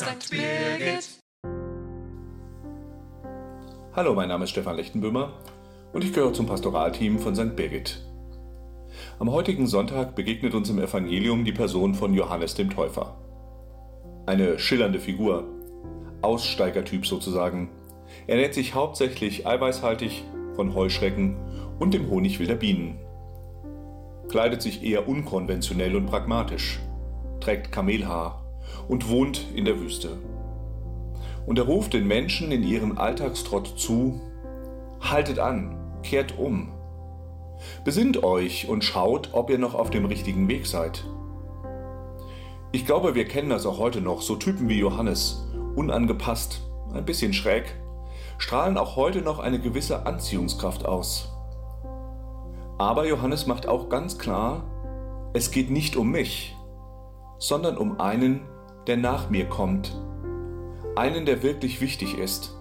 St. Birgit. Hallo, mein Name ist Stefan Lechtenböhmer und ich gehöre zum Pastoralteam von St. Birgit. Am heutigen Sonntag begegnet uns im Evangelium die Person von Johannes dem Täufer. Eine schillernde Figur, Aussteigertyp sozusagen. Er ernährt sich hauptsächlich eiweißhaltig von Heuschrecken und dem Honig wilder Bienen. Kleidet sich eher unkonventionell und pragmatisch, trägt Kamelhaar und wohnt in der Wüste. Und er ruft den Menschen in ihrem Alltagstrott zu, haltet an, kehrt um. Besinnt euch und schaut, ob ihr noch auf dem richtigen Weg seid. Ich glaube, wir kennen das auch heute noch, so Typen wie Johannes, unangepasst, ein bisschen schräg, strahlen auch heute noch eine gewisse Anziehungskraft aus. Aber Johannes macht auch ganz klar, es geht nicht um mich, sondern um einen, der nach mir kommt, einen, der wirklich wichtig ist.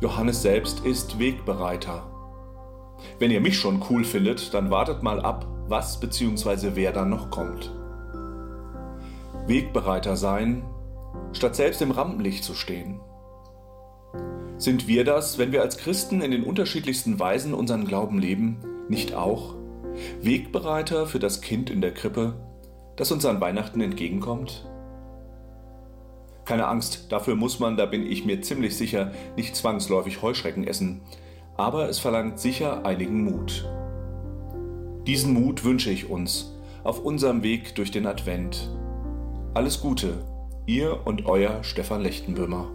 Johannes selbst ist Wegbereiter. Wenn ihr mich schon cool findet, dann wartet mal ab, was bzw. wer dann noch kommt. Wegbereiter sein, statt selbst im Rampenlicht zu stehen. Sind wir das, wenn wir als Christen in den unterschiedlichsten Weisen unseren Glauben leben, nicht auch? Wegbereiter für das Kind in der Krippe, das uns an Weihnachten entgegenkommt? Keine Angst, dafür muss man, da bin ich mir ziemlich sicher, nicht zwangsläufig Heuschrecken essen, aber es verlangt sicher einigen Mut. Diesen Mut wünsche ich uns auf unserem Weg durch den Advent. Alles Gute, ihr und euer Stefan Lechtenböhmer.